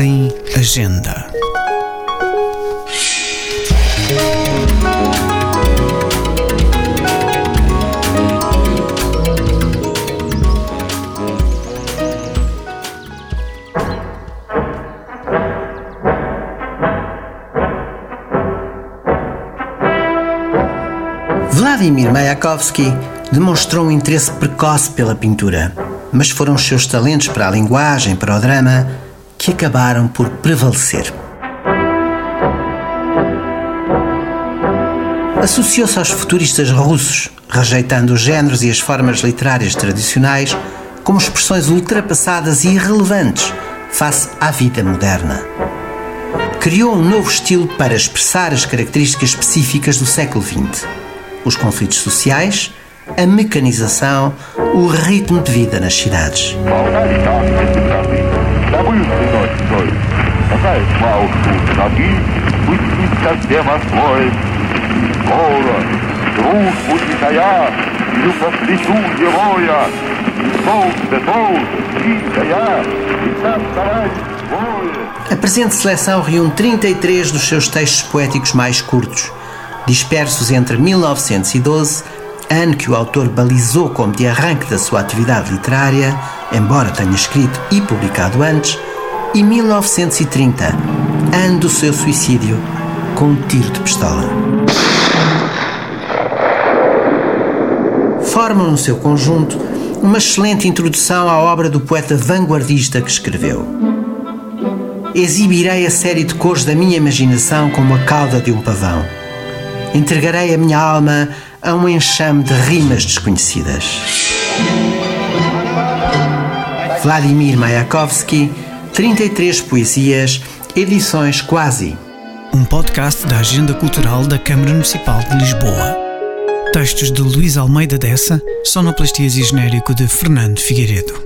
em Agenda. Vladimir Mayakovsky demonstrou um interesse precoce pela pintura, mas foram os seus talentos para a linguagem, para o drama, que acabaram por prevalecer. Associou-se aos futuristas russos, rejeitando os géneros e as formas literárias tradicionais como expressões ultrapassadas e irrelevantes face à vida moderna. Criou um novo estilo para expressar as características específicas do século XX os conflitos sociais, a mecanização, o ritmo de vida nas cidades. A presente seleção reúne 33 dos seus textos poéticos mais curtos dispersos entre 1912, ano que o autor balizou como de arranque da sua atividade literária, embora tenha escrito e publicado antes, e 1930, ano do seu suicídio, com um tiro de pistola. Formam no seu conjunto uma excelente introdução à obra do poeta vanguardista que escreveu. Exibirei a série de cores da minha imaginação como a cauda de um pavão entregarei a minha alma a um enxame de rimas desconhecidas. Vladimir Mayakovsky, 33 poesias, edições quase. Um podcast da Agenda Cultural da Câmara Municipal de Lisboa. Textos de Luís Almeida Dessa, sonoplastias e genérico de Fernando Figueiredo.